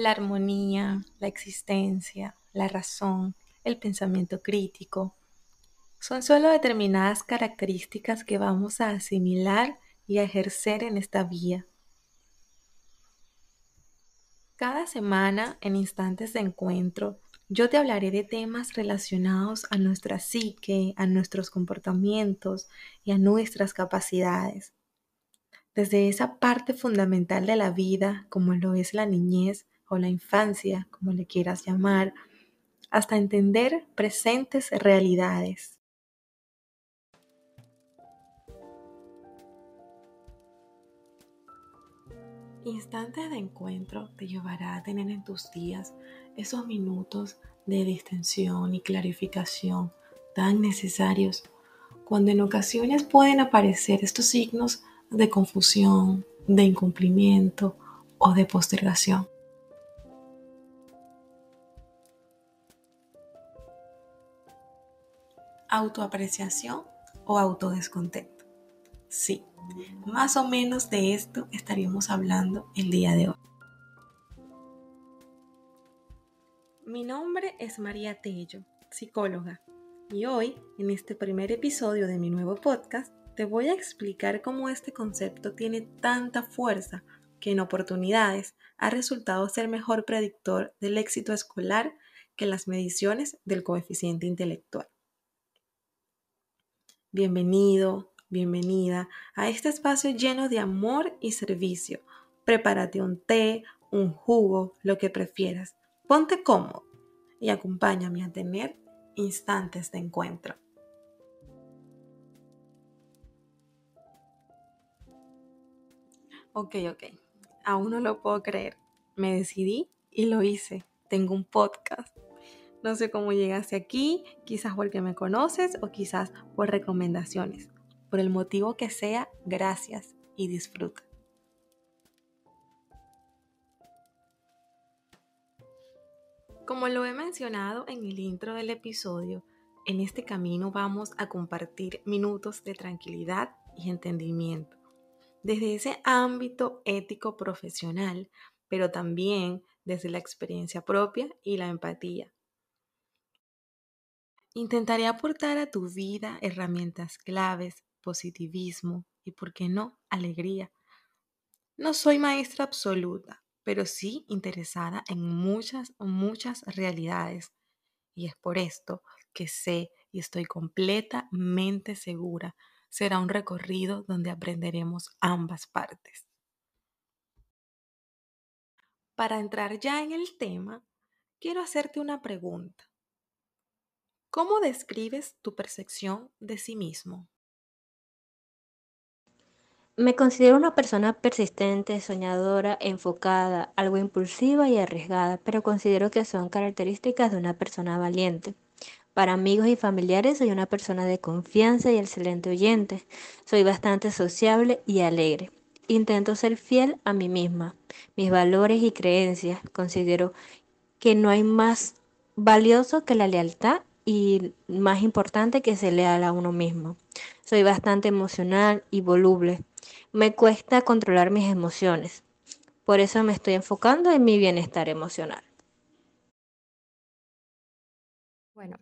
la armonía, la existencia, la razón, el pensamiento crítico. Son solo determinadas características que vamos a asimilar y a ejercer en esta vía. Cada semana, en instantes de encuentro, yo te hablaré de temas relacionados a nuestra psique, a nuestros comportamientos y a nuestras capacidades. Desde esa parte fundamental de la vida, como lo es la niñez, o la infancia, como le quieras llamar, hasta entender presentes realidades. Instantes de encuentro te llevará a tener en tus días esos minutos de distensión y clarificación tan necesarios cuando en ocasiones pueden aparecer estos signos de confusión, de incumplimiento o de postergación. Autoapreciación o autodescontento. Sí, más o menos de esto estaríamos hablando el día de hoy. Mi nombre es María Tello, psicóloga, y hoy, en este primer episodio de mi nuevo podcast, te voy a explicar cómo este concepto tiene tanta fuerza que en oportunidades ha resultado ser mejor predictor del éxito escolar que las mediciones del coeficiente intelectual. Bienvenido, bienvenida a este espacio lleno de amor y servicio. Prepárate un té, un jugo, lo que prefieras. Ponte cómodo y acompáñame a tener instantes de encuentro. Ok, ok. Aún no lo puedo creer. Me decidí y lo hice. Tengo un podcast. No sé cómo llegaste aquí, quizás porque me conoces o quizás por recomendaciones. Por el motivo que sea, gracias y disfruta. Como lo he mencionado en el intro del episodio, en este camino vamos a compartir minutos de tranquilidad y entendimiento. Desde ese ámbito ético profesional, pero también desde la experiencia propia y la empatía Intentaré aportar a tu vida herramientas claves, positivismo y, por qué no, alegría. No soy maestra absoluta, pero sí interesada en muchas, muchas realidades. Y es por esto que sé y estoy completamente segura será un recorrido donde aprenderemos ambas partes. Para entrar ya en el tema, quiero hacerte una pregunta. ¿Cómo describes tu percepción de sí mismo? Me considero una persona persistente, soñadora, enfocada, algo impulsiva y arriesgada, pero considero que son características de una persona valiente. Para amigos y familiares soy una persona de confianza y excelente oyente. Soy bastante sociable y alegre. Intento ser fiel a mí misma, mis valores y creencias. Considero que no hay más valioso que la lealtad y más importante que se leal a uno mismo. Soy bastante emocional y voluble. Me cuesta controlar mis emociones. Por eso me estoy enfocando en mi bienestar emocional. Bueno,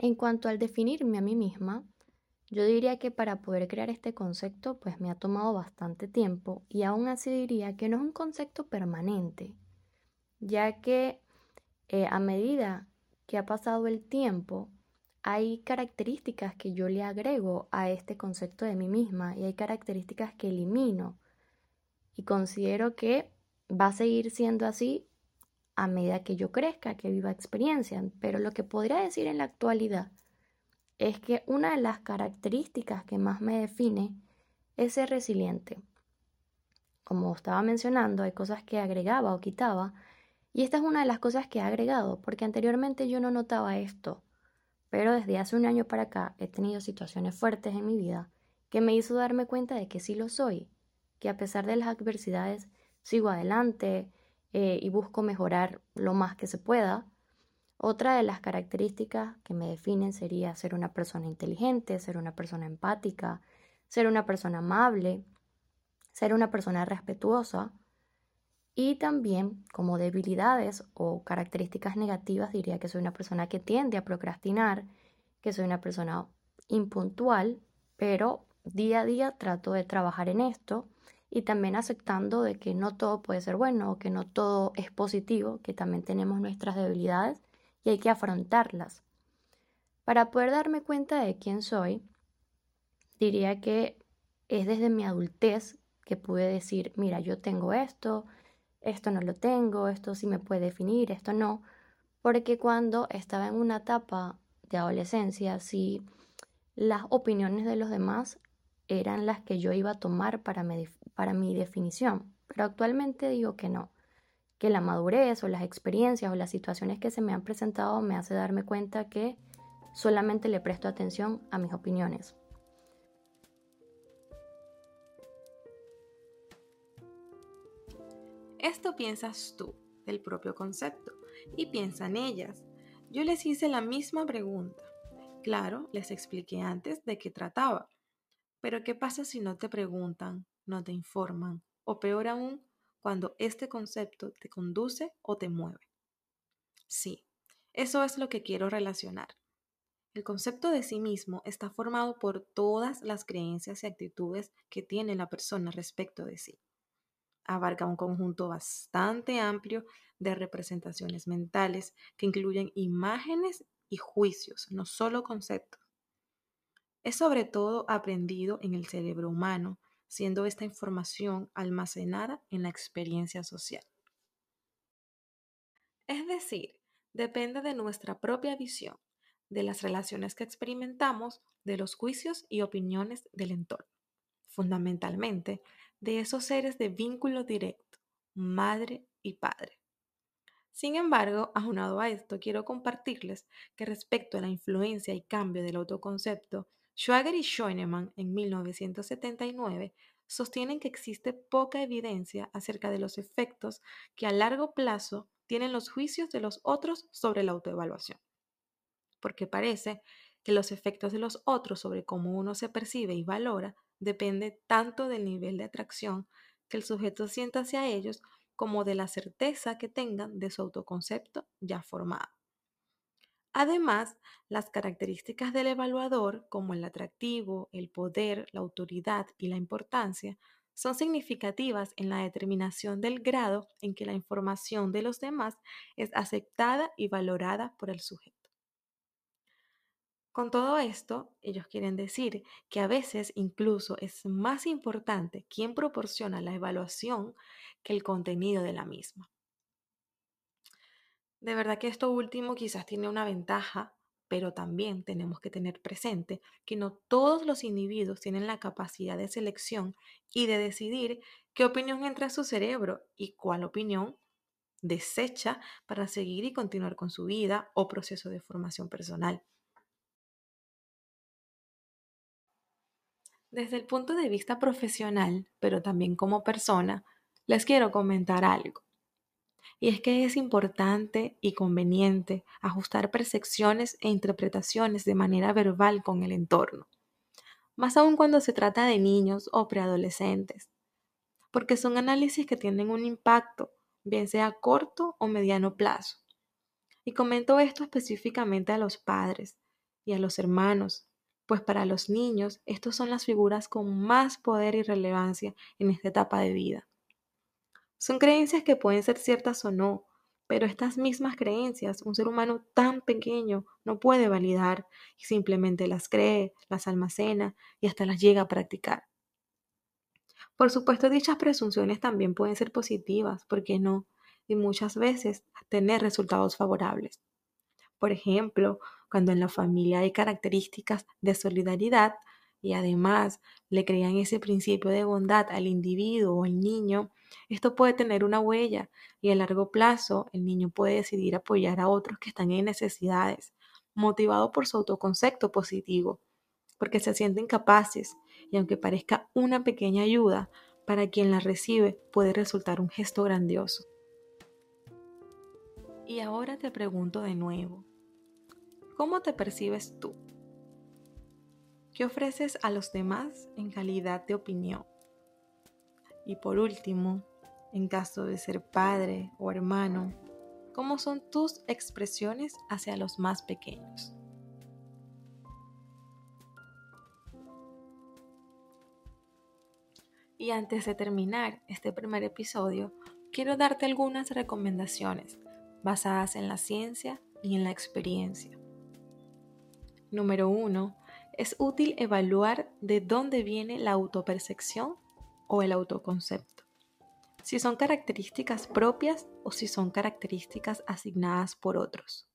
en cuanto al definirme a mí misma, yo diría que para poder crear este concepto pues me ha tomado bastante tiempo y aún así diría que no es un concepto permanente, ya que eh, a medida que ha pasado el tiempo, hay características que yo le agrego a este concepto de mí misma y hay características que elimino. Y considero que va a seguir siendo así a medida que yo crezca, que viva experiencia. Pero lo que podría decir en la actualidad es que una de las características que más me define es ser resiliente. Como estaba mencionando, hay cosas que agregaba o quitaba, y esta es una de las cosas que he agregado, porque anteriormente yo no notaba esto, pero desde hace un año para acá he tenido situaciones fuertes en mi vida que me hizo darme cuenta de que sí lo soy, que a pesar de las adversidades sigo adelante eh, y busco mejorar lo más que se pueda. Otra de las características que me definen sería ser una persona inteligente, ser una persona empática, ser una persona amable, ser una persona respetuosa, Y también como debilidades o características negativas diría que soy una persona que tiende a procrastinar, que soy una persona impuntual, pero día a día trato de trabajar en esto y también aceptando de que no todo puede ser bueno o que no todo es positivo, que también tenemos nuestras debilidades y hay que afrontarlas. Para poder darme cuenta de quién soy, diría que es desde mi adultez que pude decir, mira, yo tengo esto, esto no lo tengo, esto sí me puede definir, esto no, porque cuando estaba en una etapa de adolescencia, sí, las opiniones de los demás eran las que yo iba a tomar para mi, definición, pero actualmente digo que no, que la madurez o las experiencias o las situaciones que se me han presentado me hace darme cuenta que solamente le presto atención a mis opiniones. Esto piensas tú del propio concepto y piensan ellas. Yo les hice la misma pregunta. Claro, les expliqué antes de qué trataba. Pero ¿qué pasa si no te preguntan, no te informan o peor aún, cuando este concepto te conduce o te mueve? Sí, eso es lo que quiero relacionar. El concepto de sí mismo está formado por todas las creencias y actitudes que tiene la persona respecto de sí abarca un conjunto bastante amplio de representaciones mentales que incluyen imágenes y juicios, no solo conceptos. Es sobre todo aprendido en el cerebro humano, siendo esta información almacenada en la experiencia social. Es decir, depende de nuestra propia visión, de las relaciones que experimentamos, de los juicios y opiniones del entorno. Fundamentalmente, de esos seres de vínculo directo, madre y padre. Sin embargo, aunado a esto, quiero compartirles que respecto a la influencia y cambio del autoconcepto, Schwager y Schoenemann en 1979 sostienen que existe poca evidencia acerca de los efectos que a largo plazo tienen los juicios de los otros sobre la autoevaluación. Porque parece que los efectos de los otros sobre cómo uno se percibe y valora depende tanto del nivel de atracción que el sujeto sienta hacia ellos como de la certeza que tengan de su autoconcepto ya formado. Además, las características del evaluador, como el atractivo, el poder, la autoridad y la importancia, son significativas en la determinación del grado en que la información de los demás es aceptada y valorada por el sujeto. Con todo esto, ellos quieren decir que a veces incluso es más importante quién proporciona la evaluación que el contenido de la misma. De verdad que esto último quizás tiene una ventaja, pero también tenemos que tener presente que no todos los individuos tienen la capacidad de selección y de decidir qué opinión entra a su cerebro y cuál opinión desecha para seguir y continuar con su vida o proceso de formación personal. Desde el punto de vista profesional, pero también como persona, les quiero comentar algo. Y es que es importante y conveniente ajustar percepciones e interpretaciones de manera verbal con el entorno, más aún cuando se trata de niños o preadolescentes, porque son análisis que tienen un impacto, bien sea a corto o mediano plazo. Y comento esto específicamente a los padres y a los hermanos, pues para los niños estos son las figuras con más poder y relevancia en esta etapa de vida. Son creencias que pueden ser ciertas o no, pero estas mismas creencias un ser humano tan pequeño no puede validar y simplemente las cree, las almacena y hasta las llega a practicar. Por supuesto, dichas presunciones también pueden ser positivas, ¿por qué no? Y muchas veces tener resultados favorables. Por ejemplo, cuando en la familia hay características de solidaridad y además le crean ese principio de bondad al individuo o al niño, esto puede tener una huella y a largo plazo el niño puede decidir apoyar a otros que están en necesidades, motivado por su autoconcepto positivo, porque se sienten capaces y aunque parezca una pequeña ayuda, para quien la recibe puede resultar un gesto grandioso. Y ahora te pregunto de nuevo, ¿Cómo te percibes tú? ¿Qué ofreces a los demás en calidad de opinión? Y por último, en caso de ser padre o hermano, cómo son tus expresiones hacia los más pequeños. Y antes de terminar este primer episodio, quiero darte algunas recomendaciones basadas en la ciencia y en la experiencia. Número uno, es útil evaluar de dónde viene la autopercepción o el autoconcepto. Si son características propias o si son características asignadas por otros.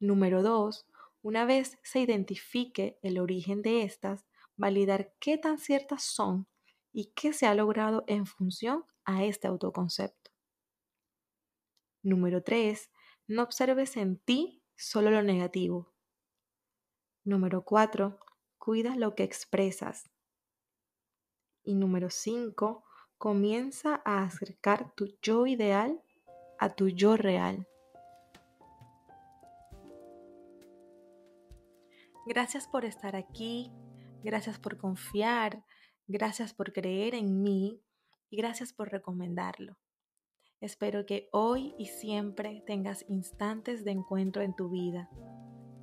Número 2. Una vez se identifique el origen de estas, validar qué tan ciertas son y qué se ha logrado en función a este autoconcepto. Número 3. No observes en ti solo lo negativo. Número 4. Cuida lo que expresas. Y número 5. Comienza a acercar tu yo ideal a tu yo real. Gracias por estar aquí, gracias por confiar, gracias por creer en mí y gracias por recomendarlo. Espero que hoy y siempre tengas instantes de encuentro en tu vida.